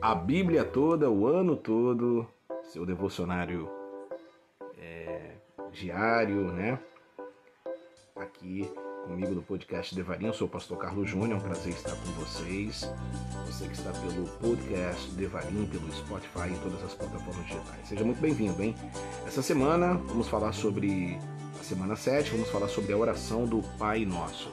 a Bíblia toda, o ano todo, seu devocionário é, diário, né? Aqui comigo no podcast Devarim, sou o pastor Carlos Júnior, é um prazer estar com vocês. Você que está pelo podcast Devarim, pelo Spotify e todas as plataformas digitais. Seja muito bem-vindo, hein? Essa semana vamos falar sobre a semana 7, vamos falar sobre a oração do Pai Nosso.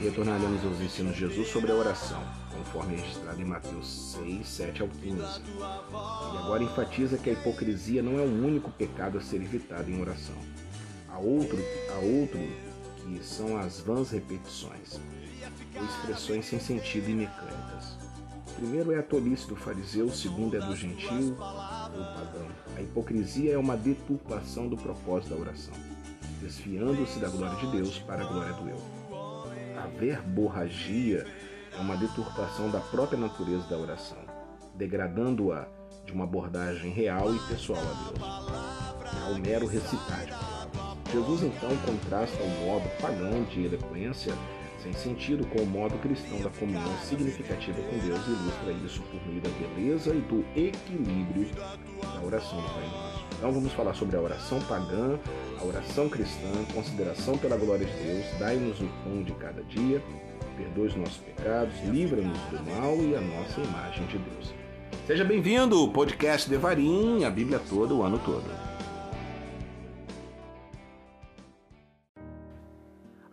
Retornaremos aos ensinos de Jesus sobre a oração, conforme registrado em Mateus 6, 7 ao 15. E agora enfatiza que a hipocrisia não é o único pecado a ser evitado em oração. Há outro, há outro que são as vãs repetições, ou expressões sem sentido e mecânicas. O primeiro é a tolice do fariseu, o segundo é do gentil ou pagão. A hipocrisia é uma deturpação do propósito da oração, desfiando-se da glória de Deus para a glória do eu. A verborragia é uma deturpação da própria natureza da oração, degradando-a de uma abordagem real e pessoal a Deus, ao mero recitar de. Jesus então contrasta o modo pagão de eloquência sem sentido com o modo cristão da comunhão significativa com Deus e ilustra isso por meio da beleza e do equilíbrio da oração do Pai Nosso. Então vamos falar sobre a oração pagã, a oração cristã, consideração pela glória de Deus, dai-nos o pão de cada dia, perdoe os nossos pecados, livra-nos do mal e a nossa imagem de Deus. Seja bem-vindo ao podcast Devarim, a Bíblia toda, o ano todo.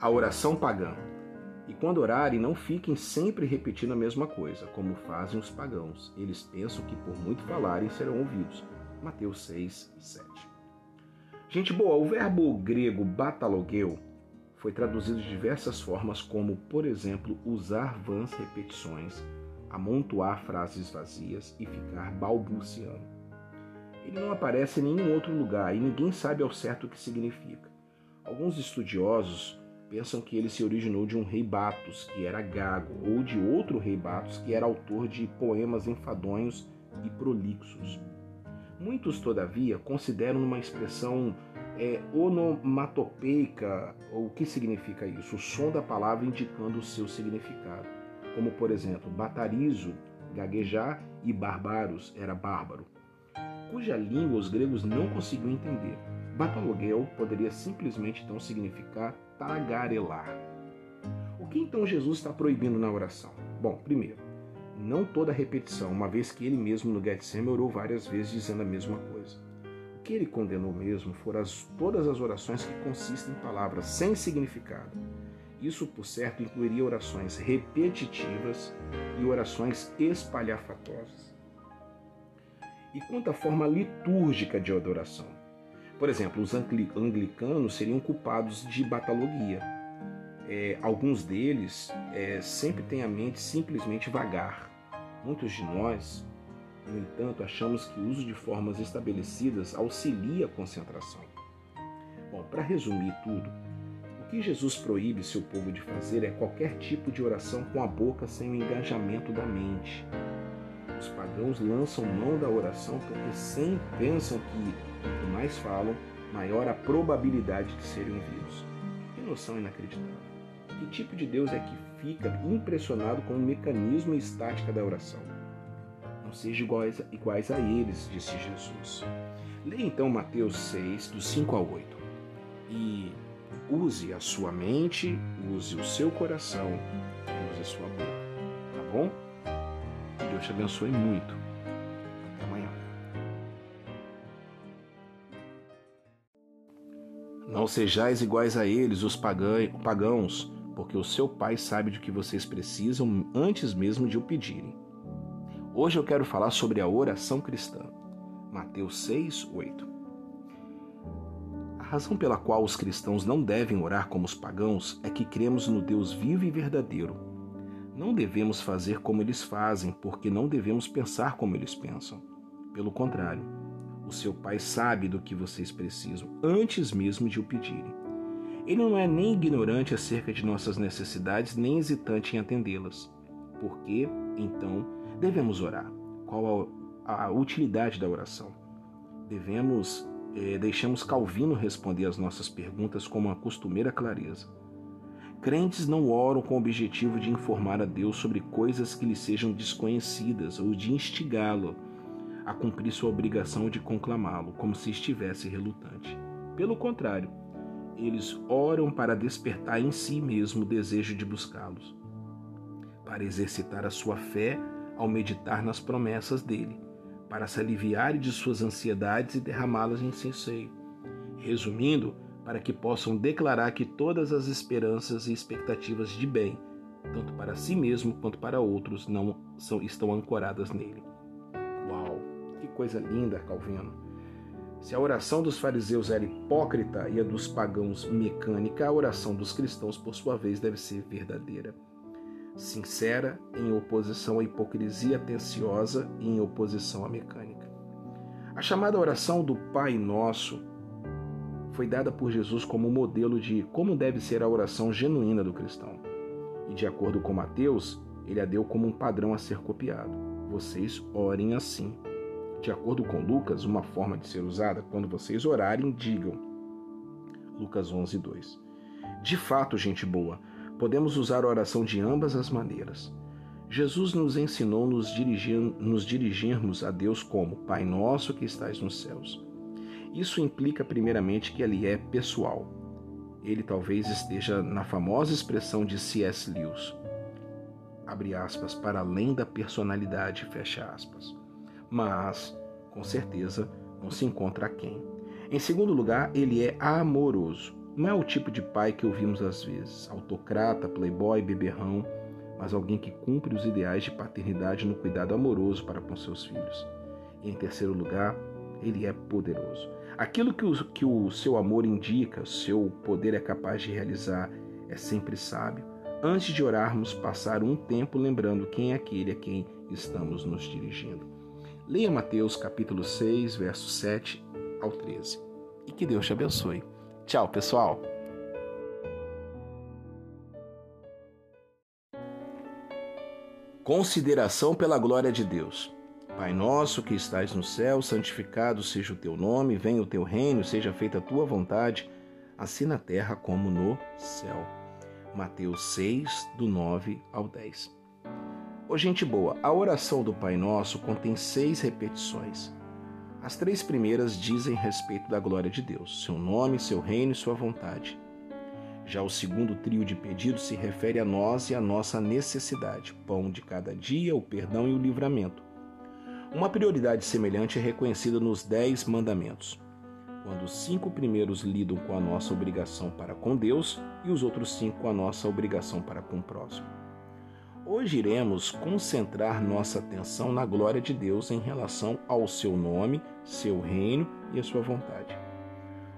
A oração pagã. E quando orarem, não fiquem sempre repetindo a mesma coisa, como fazem os pagãos. Eles pensam que por muito falarem serão ouvidos. Mateus 6, 7. Gente boa, o verbo grego batalogeu foi traduzido de diversas formas, como, por exemplo, usar vãs repetições, amontoar frases vazias e ficar balbuciando. Ele não aparece em nenhum outro lugar e ninguém sabe ao certo o que significa. Alguns estudiosos pensam que ele se originou de um rei Batos, que era gago, ou de outro rei Batos, que era autor de poemas enfadonhos e prolixos. Muitos, todavia, consideram uma expressão é, onomatopeica, ou o que significa isso? O som da palavra indicando o seu significado. Como, por exemplo, batarizo, gaguejar, e barbaros, era bárbaro, cuja língua os gregos não conseguiam entender. Bataloguel poderia simplesmente então significar tagarelar. O que então Jesus está proibindo na oração? Bom, primeiro, não toda repetição, uma vez que ele mesmo no Getsemane orou várias vezes dizendo a mesma coisa. O que ele condenou mesmo foram as, todas as orações que consistem em palavras sem significado. Isso, por certo, incluiria orações repetitivas e orações espalhafatosas. E quanto à forma litúrgica de adoração? Por exemplo, os anglicanos seriam culpados de batalogia. É, alguns deles é, sempre têm a mente simplesmente vagar. Muitos de nós, no entanto, achamos que o uso de formas estabelecidas auxilia a concentração. Bom, para resumir tudo, o que Jesus proíbe seu povo de fazer é qualquer tipo de oração com a boca sem o engajamento da mente. Os pagãos lançam mão da oração porque sempre pensam que, quanto mais falam, maior a probabilidade de serem ouvidos. Que noção inacreditável. Que tipo de Deus é que fica impressionado com o mecanismo e estática da oração. Não sejam iguais, iguais a eles, disse Jesus. Leia então Mateus 6, do 5 ao 8. E use a sua mente, use o seu coração, use a sua boca. Tá bom? Deus te abençoe muito. Até amanhã. Não sejais iguais a eles, os pagãos porque o seu Pai sabe de que vocês precisam antes mesmo de o pedirem. Hoje eu quero falar sobre a oração cristã. Mateus 6, 8. A razão pela qual os cristãos não devem orar como os pagãos é que cremos no Deus vivo e verdadeiro. Não devemos fazer como eles fazem, porque não devemos pensar como eles pensam. Pelo contrário, o seu Pai sabe do que vocês precisam antes mesmo de o pedirem. Ele não é nem ignorante acerca de nossas necessidades, nem hesitante em atendê-las. Por que, então, devemos orar? Qual a, a utilidade da oração? Devemos, eh, deixamos Calvino responder às nossas perguntas com uma costumeira clareza. Crentes não oram com o objetivo de informar a Deus sobre coisas que lhe sejam desconhecidas ou de instigá-lo a cumprir sua obrigação de conclamá-lo, como se estivesse relutante. Pelo contrário, eles oram para despertar em si mesmo o desejo de buscá-los, para exercitar a sua fé ao meditar nas promessas dele, para se aliviarem de suas ansiedades e derramá-las em seu seio. Resumindo, para que possam declarar que todas as esperanças e expectativas de bem, tanto para si mesmo quanto para outros, não são, estão ancoradas nele. Uau, que coisa linda, Calvino! Se a oração dos fariseus era hipócrita e a dos pagãos mecânica, a oração dos cristãos, por sua vez, deve ser verdadeira. Sincera, em oposição à hipocrisia atenciosa e em oposição à mecânica. A chamada oração do Pai Nosso foi dada por Jesus como modelo de como deve ser a oração genuína do cristão. E de acordo com Mateus, ele a deu como um padrão a ser copiado. Vocês orem assim. De acordo com Lucas, uma forma de ser usada, quando vocês orarem, digam. Lucas 11, 2. De fato, gente boa, podemos usar a oração de ambas as maneiras. Jesus nos ensinou nos, dirigir, nos dirigirmos a Deus como Pai Nosso que estais nos céus. Isso implica, primeiramente, que ele é pessoal. Ele talvez esteja na famosa expressão de C.S. Lewis, abre aspas, para além da personalidade, fecha aspas. Mas, com certeza, não se encontra aquém. Em segundo lugar, ele é amoroso. Não é o tipo de pai que ouvimos às vezes, autocrata, playboy, beberrão, mas alguém que cumpre os ideais de paternidade no cuidado amoroso para com seus filhos. E em terceiro lugar, ele é poderoso. Aquilo que o, que o seu amor indica, seu poder é capaz de realizar, é sempre sábio. Antes de orarmos, passar um tempo lembrando quem é aquele a quem estamos nos dirigindo. Leia Mateus capítulo 6, versos 7 ao 13. E que Deus te abençoe. Tchau, pessoal! Consideração pela glória de Deus. Pai nosso que estais no céu, santificado seja o teu nome, venha o teu reino, seja feita a tua vontade, assim na terra como no céu. Mateus 6, do 9 ao 10. Ô gente boa, a oração do Pai Nosso contém seis repetições. As três primeiras dizem respeito da glória de Deus, seu nome, seu reino e sua vontade. Já o segundo trio de pedidos se refere a nós e a nossa necessidade, pão de cada dia, o perdão e o livramento. Uma prioridade semelhante é reconhecida nos Dez Mandamentos, quando os cinco primeiros lidam com a nossa obrigação para com Deus e os outros cinco com a nossa obrigação para com o próximo. Hoje iremos concentrar nossa atenção na glória de Deus em relação ao seu nome, seu reino e a sua vontade.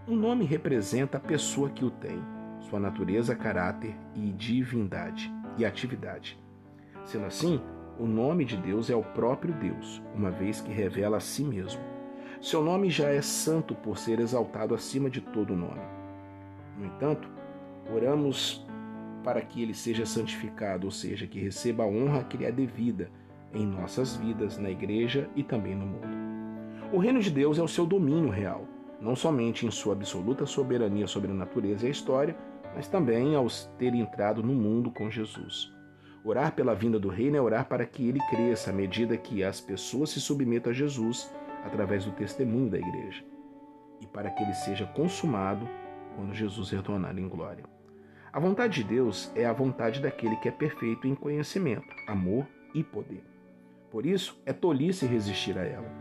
O nome representa a pessoa que o tem, sua natureza, caráter e divindade e atividade. Sendo assim, o nome de Deus é o próprio Deus, uma vez que revela a si mesmo. Seu nome já é santo por ser exaltado acima de todo nome. No entanto, oramos para que ele seja santificado, ou seja, que receba a honra que lhe é devida em nossas vidas, na igreja e também no mundo. O reino de Deus é o seu domínio real, não somente em sua absoluta soberania sobre a natureza e a história, mas também ao ter entrado no mundo com Jesus. Orar pela vinda do reino é orar para que ele cresça à medida que as pessoas se submetam a Jesus através do testemunho da igreja e para que ele seja consumado quando Jesus retornar em glória. A vontade de Deus é a vontade daquele que é perfeito em conhecimento, amor e poder. Por isso, é tolice resistir a ela.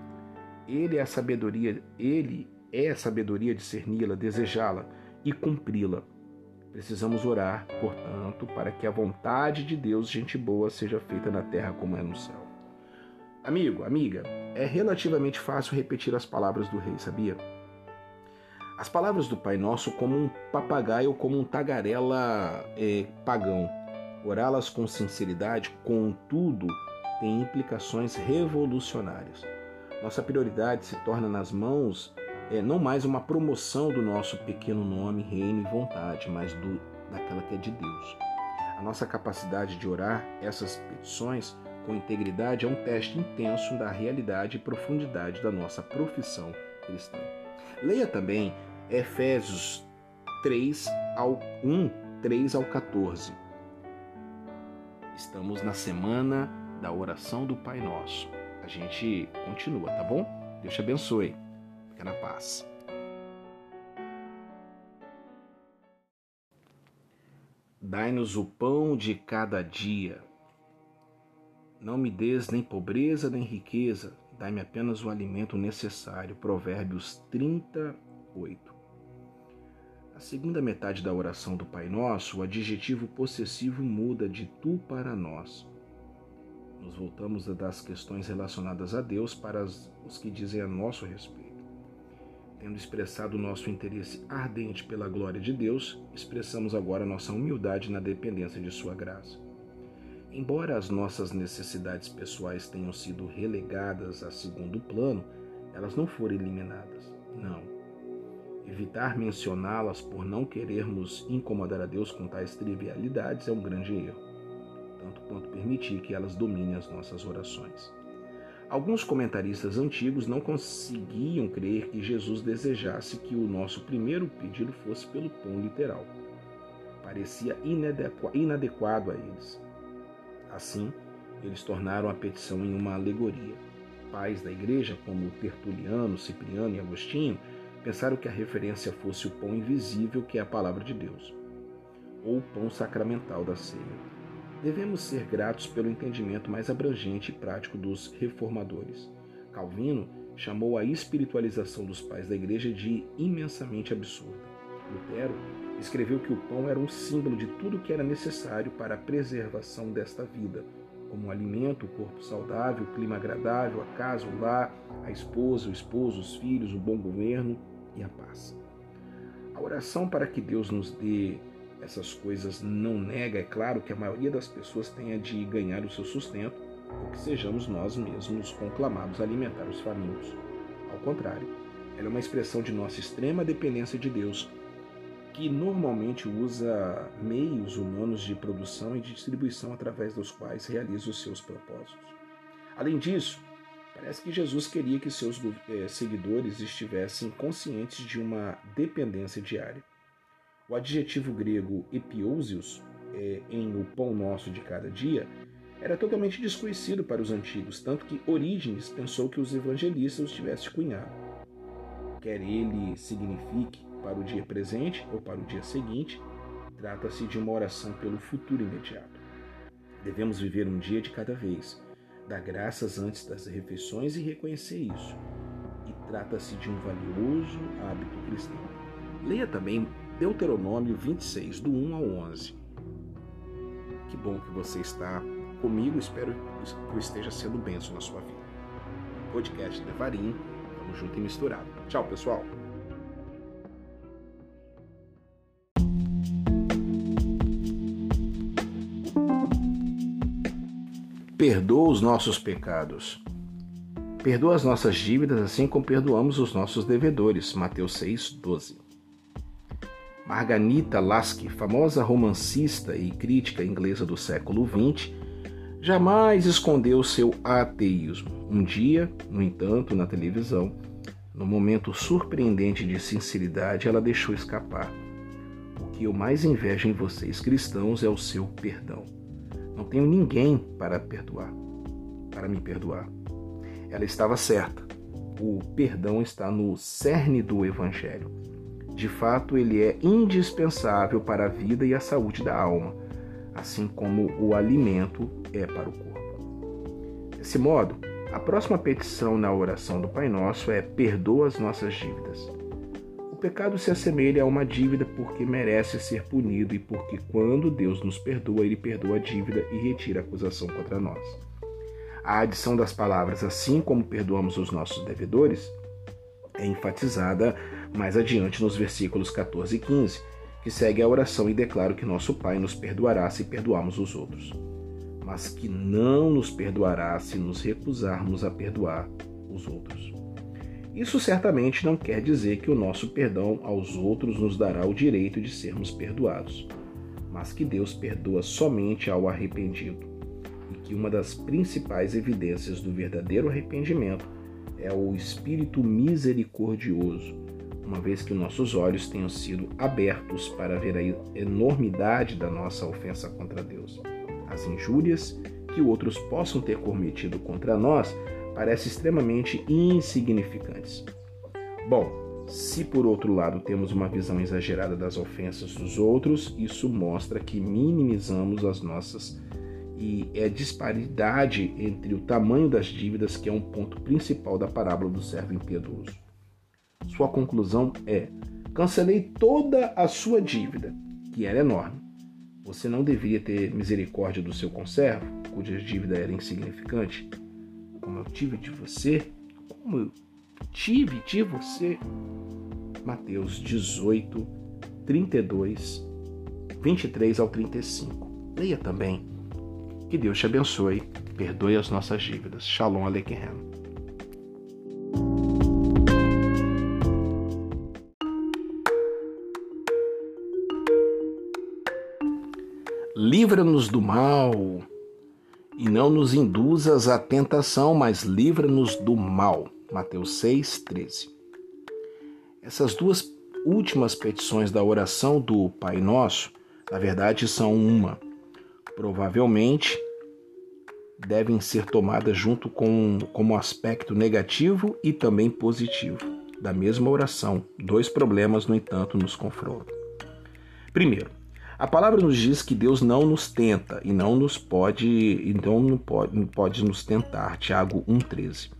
Ele é a sabedoria, ele é a sabedoria discerni-la, desejá-la e cumpri-la Precisamos orar, portanto, para que a vontade de Deus, gente boa, seja feita na terra como é no céu. Amigo, amiga, é relativamente fácil repetir as palavras do rei, sabia? As palavras do Pai Nosso como um papagaio ou como um tagarela é, pagão. Orá-las com sinceridade, contudo, tem implicações revolucionárias. Nossa prioridade se torna nas mãos é não mais uma promoção do nosso pequeno nome, reino e vontade, mas do, daquela que é de Deus. A nossa capacidade de orar essas petições com integridade é um teste intenso da realidade e profundidade da nossa profissão cristã. Leia também Efésios 3 ao 1, 3 ao 14. Estamos na semana da oração do Pai Nosso. A gente continua, tá bom? Deus te abençoe. Fica na paz. Dai-nos o pão de cada dia. Não me des nem pobreza nem riqueza, dai-me apenas o alimento necessário. Provérbios 38. Na segunda metade da oração do Pai Nosso, o adjetivo possessivo muda de tu para nós. Nos voltamos das questões relacionadas a Deus para os que dizem a nosso respeito. Tendo expressado nosso interesse ardente pela glória de Deus, expressamos agora nossa humildade na dependência de Sua graça. Embora as nossas necessidades pessoais tenham sido relegadas a segundo plano, elas não foram eliminadas. Não. Evitar mencioná-las por não querermos incomodar a Deus com tais trivialidades é um grande erro, tanto quanto permitir que elas dominem as nossas orações. Alguns comentaristas antigos não conseguiam crer que Jesus desejasse que o nosso primeiro pedido fosse pelo pão literal. Parecia inadequado a eles. Assim, eles tornaram a petição em uma alegoria. Pais da igreja, como Tertuliano, Cipriano e Agostinho, pensaram que a referência fosse o pão invisível que é a palavra de Deus, ou o pão sacramental da ceia devemos ser gratos pelo entendimento mais abrangente e prático dos reformadores. Calvino chamou a espiritualização dos pais da igreja de imensamente absurda. Lutero escreveu que o pão era um símbolo de tudo que era necessário para a preservação desta vida, como alimento, o corpo saudável, o clima agradável, a casa, o lar, a esposa, o esposo, os filhos, o bom governo e a paz. A oração para que Deus nos dê essas coisas não nega, é claro, que a maioria das pessoas tenha de ganhar o seu sustento ou que sejamos nós mesmos conclamados a alimentar os famintos. Ao contrário, ela é uma expressão de nossa extrema dependência de Deus, que normalmente usa meios humanos de produção e de distribuição através dos quais realiza os seus propósitos. Além disso, parece que Jesus queria que seus eh, seguidores estivessem conscientes de uma dependência diária o adjetivo grego epiousios, é, em o pão nosso de cada dia, era totalmente desconhecido para os antigos, tanto que Orígenes pensou que os evangelistas os tivessem cunhado. Quer ele signifique para o dia presente ou para o dia seguinte, trata-se de uma oração pelo futuro imediato. Devemos viver um dia de cada vez, dar graças antes das refeições e reconhecer isso. E trata-se de um valioso hábito cristão. Leia também Deuteronômio 26, do 1 ao 11. Que bom que você está comigo, espero que eu esteja sendo benção na sua vida. Podcast Devarim, tamo junto e misturado. Tchau, pessoal! Perdoa os nossos pecados. Perdoa as nossas dívidas assim como perdoamos os nossos devedores. Mateus 6, 12. Marganita Lasky, famosa romancista e crítica inglesa do século XX, jamais escondeu seu ateísmo. Um dia, no entanto, na televisão, no momento surpreendente de sinceridade, ela deixou escapar. O que eu mais invejo em vocês cristãos é o seu perdão. Não tenho ninguém para perdoar, para me perdoar. Ela estava certa. O perdão está no cerne do evangelho. De fato, ele é indispensável para a vida e a saúde da alma, assim como o alimento é para o corpo. Desse modo, a próxima petição na oração do Pai Nosso é: perdoa as nossas dívidas. Pecado se assemelha a uma dívida porque merece ser punido e porque, quando Deus nos perdoa, Ele perdoa a dívida e retira a acusação contra nós. A adição das palavras assim como perdoamos os nossos devedores é enfatizada mais adiante nos versículos 14 e 15, que segue a oração e declara que nosso Pai nos perdoará se perdoarmos os outros, mas que não nos perdoará se nos recusarmos a perdoar os outros. Isso certamente não quer dizer que o nosso perdão aos outros nos dará o direito de sermos perdoados, mas que Deus perdoa somente ao arrependido, e que uma das principais evidências do verdadeiro arrependimento é o espírito misericordioso, uma vez que nossos olhos tenham sido abertos para ver a enormidade da nossa ofensa contra Deus. As injúrias que outros possam ter cometido contra nós parecem extremamente insignificantes. Bom, se por outro lado temos uma visão exagerada das ofensas dos outros, isso mostra que minimizamos as nossas e é disparidade entre o tamanho das dívidas que é um ponto principal da parábola do servo impiedoso. Sua conclusão é: cancelei toda a sua dívida, que era enorme. Você não deveria ter misericórdia do seu conservo, cuja dívida era insignificante? Como eu tive de você? Como eu tive de você? Mateus 18, 32, 23 ao 35. Leia também. Que Deus te abençoe, perdoe as nossas dívidas. Shalom Aleichem. Livra-nos do mal e não nos induzas à tentação, mas livra-nos do mal. Mateus 6, 13. Essas duas últimas petições da oração do Pai Nosso, na verdade, são uma. Provavelmente devem ser tomadas junto com como aspecto negativo e também positivo da mesma oração. Dois problemas, no entanto, nos confrontam. Primeiro, a palavra nos diz que Deus não nos tenta e não nos pode, então não pode, não pode nos tentar. Tiago 1,13.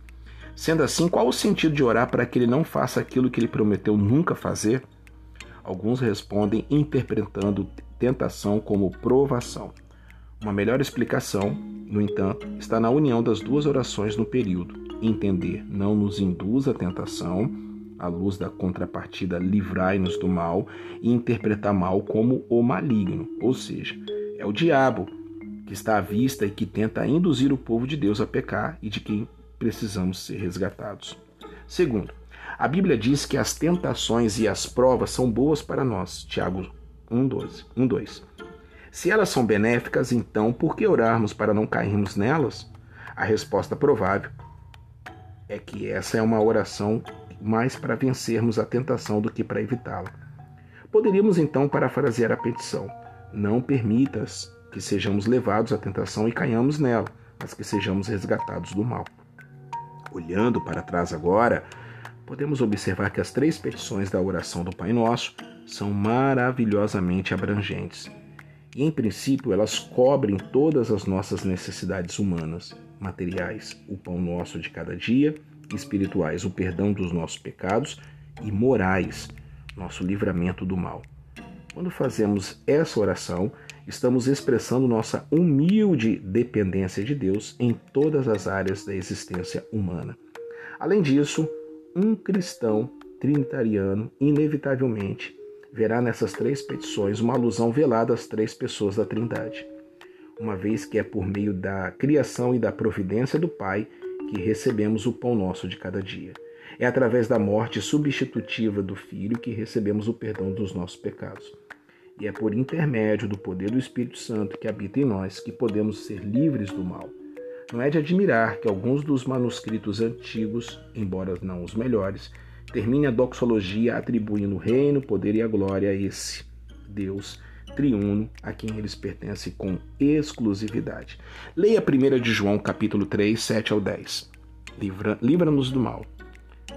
Sendo assim, qual o sentido de orar para que ele não faça aquilo que ele prometeu nunca fazer? Alguns respondem interpretando tentação como provação. Uma melhor explicação, no entanto, está na união das duas orações no período. Entender não nos induz à tentação à luz da contrapartida livrai-nos do mal e interpretar mal como o maligno, ou seja, é o diabo que está à vista e que tenta induzir o povo de Deus a pecar e de quem precisamos ser resgatados. Segundo, a Bíblia diz que as tentações e as provas são boas para nós. Tiago 1:12, 1:2. Se elas são benéficas, então por que orarmos para não cairmos nelas? A resposta provável é que essa é uma oração mais para vencermos a tentação do que para evitá-la. Poderíamos então parafrasear a petição: Não permitas que sejamos levados à tentação e caiamos nela, mas que sejamos resgatados do mal. Olhando para trás agora, podemos observar que as três petições da oração do Pai Nosso são maravilhosamente abrangentes. E, em princípio, elas cobrem todas as nossas necessidades humanas, materiais, o pão nosso de cada dia espirituais, o perdão dos nossos pecados, e morais, nosso livramento do mal. Quando fazemos essa oração, estamos expressando nossa humilde dependência de Deus em todas as áreas da existência humana. Além disso, um cristão trinitariano, inevitavelmente, verá nessas três petições uma alusão velada às três pessoas da Trindade, uma vez que é por meio da criação e da providência do Pai que recebemos o pão nosso de cada dia. É através da morte substitutiva do Filho que recebemos o perdão dos nossos pecados. E é por intermédio do poder do Espírito Santo que habita em nós que podemos ser livres do mal. Não é de admirar que alguns dos manuscritos antigos, embora não os melhores, termine a doxologia atribuindo o reino, o poder e a glória a esse Deus triuno a quem eles pertencem com exclusividade. Leia 1 de João capítulo 3, 7 ao 10. Livra-nos livra do mal.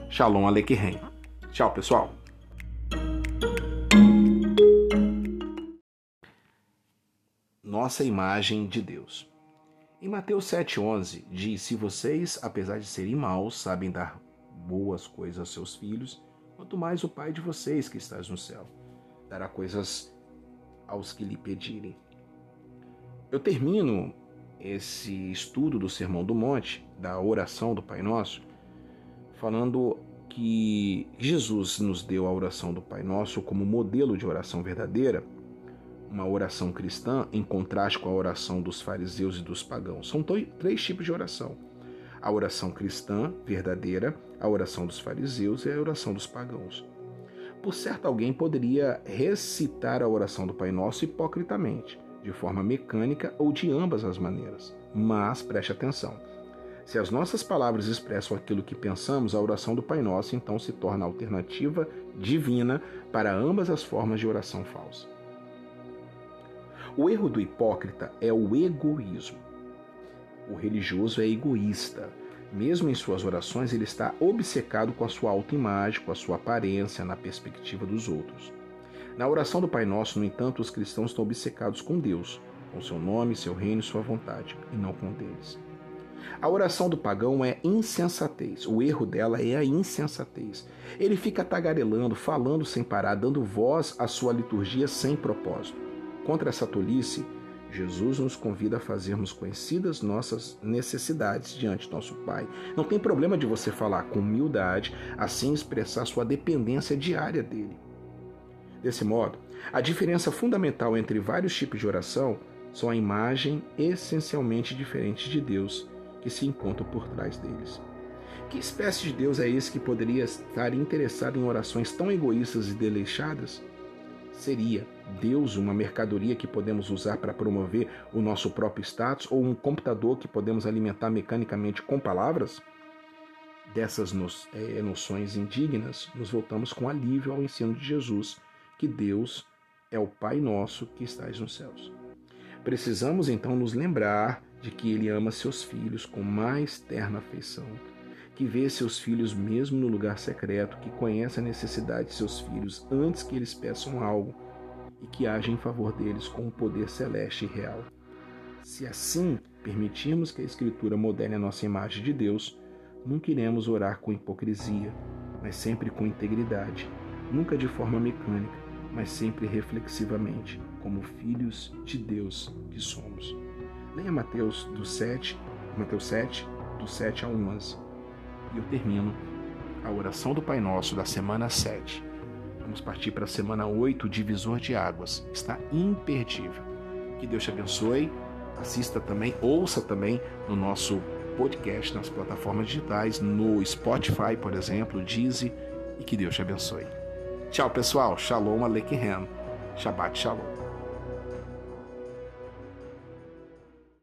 Shalom Aleichem. Tchau, pessoal. Nossa imagem de Deus. Em Mateus 7,11 diz: Se vocês, apesar de serem maus, sabem dar boas coisas aos seus filhos, quanto mais o Pai de vocês que estás no céu dará coisas aos que lhe pedirem. Eu termino esse estudo do Sermão do Monte, da oração do Pai Nosso, falando que Jesus nos deu a oração do Pai Nosso como modelo de oração verdadeira, uma oração cristã em contraste com a oração dos fariseus e dos pagãos. São três tipos de oração: a oração cristã verdadeira, a oração dos fariseus e a oração dos pagãos. Por certo, alguém poderia recitar a oração do Pai Nosso hipocritamente, de forma mecânica ou de ambas as maneiras. Mas preste atenção: Se as nossas palavras expressam aquilo que pensamos, a oração do Pai Nosso então se torna alternativa divina para ambas as formas de oração falsa. O erro do hipócrita é o egoísmo. O religioso é egoísta. Mesmo em suas orações, ele está obcecado com a sua autoimagem, com a sua aparência, na perspectiva dos outros. Na oração do Pai Nosso, no entanto, os cristãos estão obcecados com Deus, com seu nome, seu reino e sua vontade, e não com deles. A oração do pagão é insensatez. O erro dela é a insensatez. Ele fica tagarelando, falando sem parar, dando voz à sua liturgia sem propósito. Contra essa tolice, Jesus nos convida a fazermos conhecidas nossas necessidades diante do nosso Pai. Não tem problema de você falar com humildade, assim expressar sua dependência diária dele. Desse modo, a diferença fundamental entre vários tipos de oração são a imagem essencialmente diferente de Deus que se encontram por trás deles. Que espécie de Deus é esse que poderia estar interessado em orações tão egoístas e desleixadas? Seria Deus uma mercadoria que podemos usar para promover o nosso próprio status ou um computador que podemos alimentar mecanicamente com palavras? Dessas é, noções indignas, nos voltamos com alívio ao ensino de Jesus, que Deus é o Pai nosso que estás nos céus. Precisamos então nos lembrar de que ele ama seus filhos com mais terna afeição, que vê seus filhos mesmo no lugar secreto, que conhece a necessidade de seus filhos antes que eles peçam algo e que age em favor deles com um poder celeste e real. Se assim permitirmos que a Escritura modele a nossa imagem de Deus, nunca iremos orar com hipocrisia, mas sempre com integridade, nunca de forma mecânica, mas sempre reflexivamente, como filhos de Deus que somos. Leia Mateus do 7, Mateus 7, do 7 ao 11. E eu termino a oração do Pai Nosso da semana 7. Vamos partir para a semana 8, divisor de águas. Está imperdível. Que Deus te abençoe. Assista também, ouça também no nosso podcast, nas plataformas digitais, no Spotify, por exemplo, Deezy, e que Deus te abençoe. Tchau, pessoal. Shalom Aleichem. Shabbat Shalom.